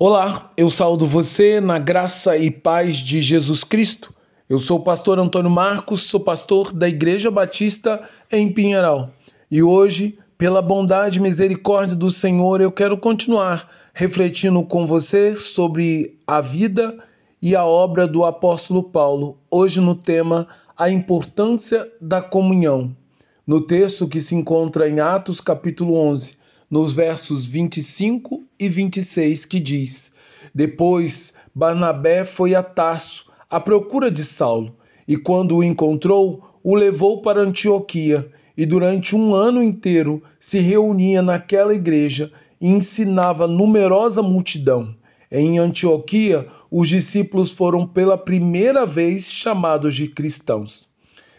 Olá, eu saúdo você na graça e paz de Jesus Cristo. Eu sou o pastor Antônio Marcos, sou pastor da Igreja Batista em Pinheiral. E hoje, pela bondade e misericórdia do Senhor, eu quero continuar refletindo com você sobre a vida e a obra do apóstolo Paulo, hoje no tema A importância da comunhão. No texto que se encontra em Atos capítulo 11, nos versos 25 e 26, que diz: Depois Barnabé foi a Tarso à procura de Saulo, e quando o encontrou, o levou para Antioquia, e durante um ano inteiro se reunia naquela igreja e ensinava numerosa multidão. Em Antioquia, os discípulos foram pela primeira vez chamados de cristãos.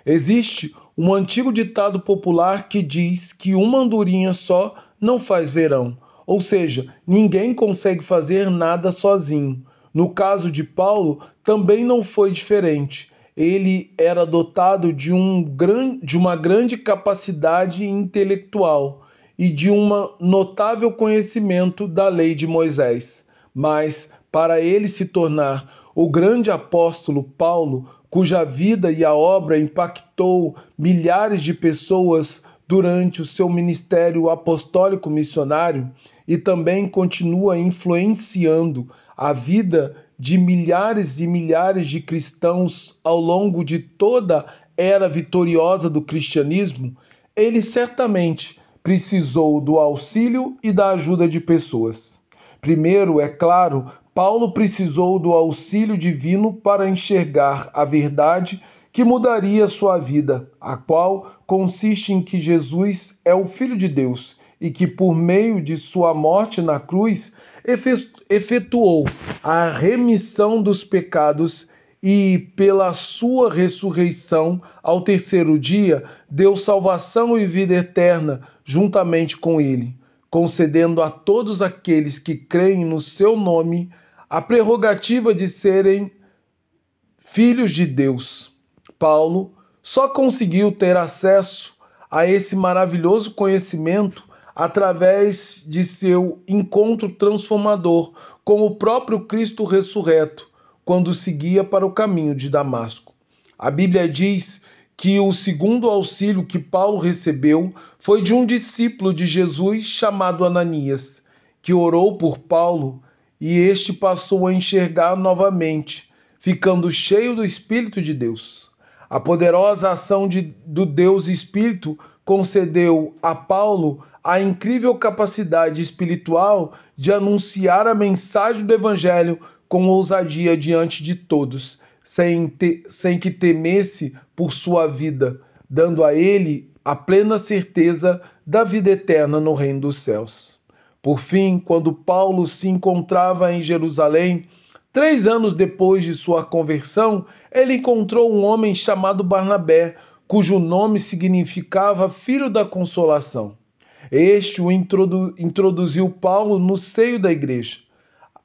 Existe um antigo ditado popular que diz que uma andorinha só não faz verão. Ou seja, ninguém consegue fazer nada sozinho. No caso de Paulo, também não foi diferente. Ele era dotado de, um gran, de uma grande capacidade intelectual e de um notável conhecimento da lei de Moisés. Mas, para ele se tornar o grande apóstolo Paulo, cuja vida e a obra impactou milhares de pessoas durante o seu ministério apostólico missionário e também continua influenciando a vida de milhares e milhares de cristãos ao longo de toda a era vitoriosa do cristianismo, ele certamente precisou do auxílio e da ajuda de pessoas. Primeiro, é claro, Paulo precisou do auxílio divino para enxergar a verdade que mudaria sua vida, a qual consiste em que Jesus é o Filho de Deus e que, por meio de sua morte na cruz, efetuou a remissão dos pecados e, pela sua ressurreição ao terceiro dia, deu salvação e vida eterna juntamente com ele, concedendo a todos aqueles que creem no seu nome a prerrogativa de serem filhos de Deus. Paulo só conseguiu ter acesso a esse maravilhoso conhecimento através de seu encontro transformador com o próprio Cristo ressurreto, quando seguia para o caminho de Damasco. A Bíblia diz que o segundo auxílio que Paulo recebeu foi de um discípulo de Jesus chamado Ananias, que orou por Paulo e este passou a enxergar novamente, ficando cheio do Espírito de Deus. A poderosa ação de, do Deus Espírito concedeu a Paulo a incrível capacidade espiritual de anunciar a mensagem do Evangelho com ousadia diante de todos, sem, te, sem que temesse por sua vida, dando a ele a plena certeza da vida eterna no reino dos céus. Por fim, quando Paulo se encontrava em Jerusalém, Três anos depois de sua conversão, ele encontrou um homem chamado Barnabé, cujo nome significava Filho da Consolação. Este o introdu introduziu Paulo no seio da igreja,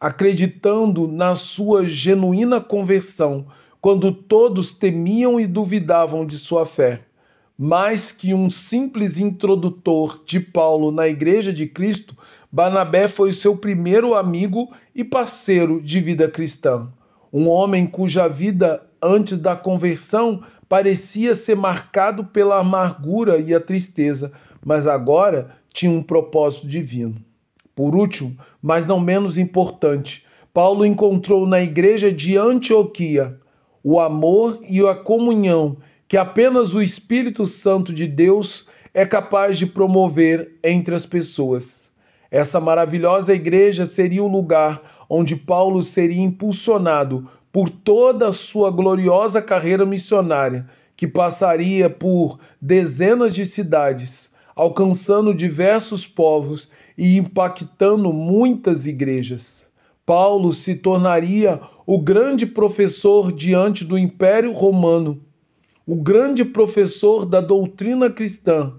acreditando na sua genuína conversão, quando todos temiam e duvidavam de sua fé. Mais que um simples introdutor de Paulo na Igreja de Cristo, Barnabé foi seu primeiro amigo e parceiro de vida cristã. Um homem cuja vida antes da conversão parecia ser marcado pela amargura e a tristeza, mas agora tinha um propósito divino. Por último, mas não menos importante, Paulo encontrou na igreja de Antioquia o amor e a comunhão que apenas o Espírito Santo de Deus é capaz de promover entre as pessoas. Essa maravilhosa igreja seria o lugar onde Paulo seria impulsionado por toda a sua gloriosa carreira missionária, que passaria por dezenas de cidades, alcançando diversos povos e impactando muitas igrejas. Paulo se tornaria o grande professor diante do Império Romano o grande professor da doutrina cristã,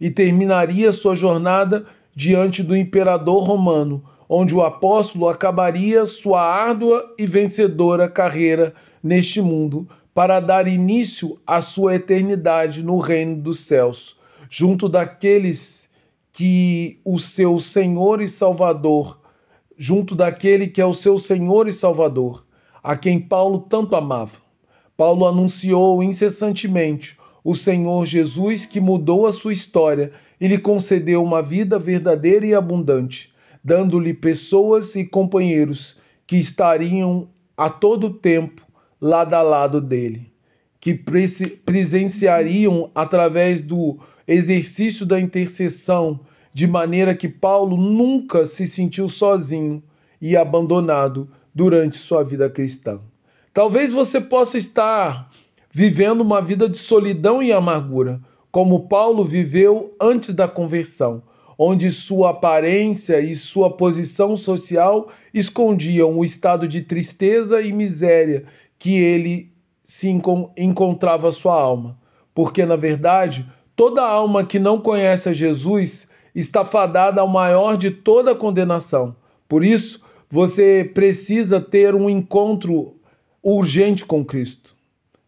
e terminaria sua jornada diante do imperador romano, onde o apóstolo acabaria sua árdua e vencedora carreira neste mundo para dar início à sua eternidade no reino dos céus, junto daqueles que o seu Senhor e Salvador junto daquele que é o seu Senhor e Salvador, a quem Paulo tanto amava. Paulo anunciou incessantemente o Senhor Jesus que mudou a sua história e lhe concedeu uma vida verdadeira e abundante, dando-lhe pessoas e companheiros que estariam a todo tempo lado a lado dele, que presenciariam através do exercício da intercessão, de maneira que Paulo nunca se sentiu sozinho e abandonado durante sua vida cristã. Talvez você possa estar vivendo uma vida de solidão e amargura, como Paulo viveu antes da conversão, onde sua aparência e sua posição social escondiam o estado de tristeza e miséria que ele se encontrava sua alma. Porque, na verdade, toda alma que não conhece a Jesus está fadada ao maior de toda condenação. Por isso, você precisa ter um encontro urgente com Cristo.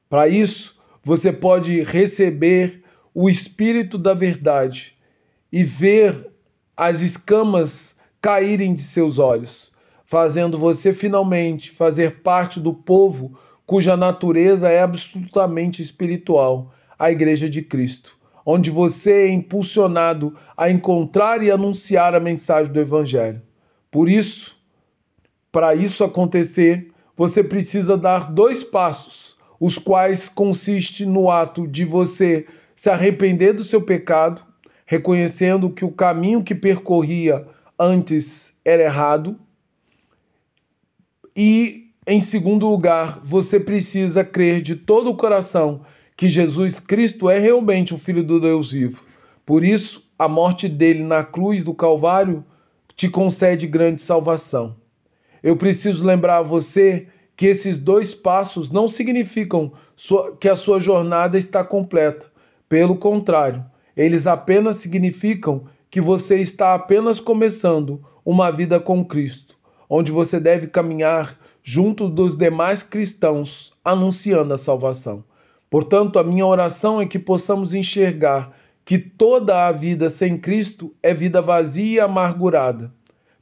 Para isso, você pode receber o Espírito da Verdade e ver as escamas caírem de seus olhos, fazendo você finalmente fazer parte do povo cuja natureza é absolutamente espiritual, a Igreja de Cristo, onde você é impulsionado a encontrar e anunciar a mensagem do Evangelho. Por isso, para isso acontecer, você precisa dar dois passos, os quais consiste no ato de você se arrepender do seu pecado, reconhecendo que o caminho que percorria antes era errado, e em segundo lugar, você precisa crer de todo o coração que Jesus Cristo é realmente o Filho do Deus vivo. Por isso, a morte dele na cruz do Calvário te concede grande salvação. Eu preciso lembrar a você que esses dois passos não significam que a sua jornada está completa. Pelo contrário, eles apenas significam que você está apenas começando uma vida com Cristo, onde você deve caminhar junto dos demais cristãos, anunciando a salvação. Portanto, a minha oração é que possamos enxergar que toda a vida sem Cristo é vida vazia e amargurada.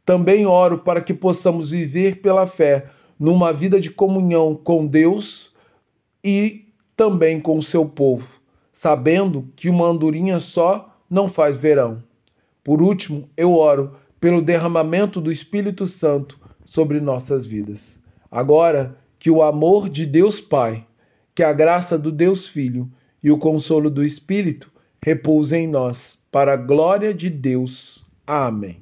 Também oro para que possamos viver pela fé numa vida de comunhão com Deus e também com o seu povo, sabendo que uma andorinha só não faz verão. Por último, eu oro pelo derramamento do Espírito Santo sobre nossas vidas. Agora que o amor de Deus Pai, que a graça do Deus Filho e o consolo do Espírito repousem em nós, para a glória de Deus. Amém.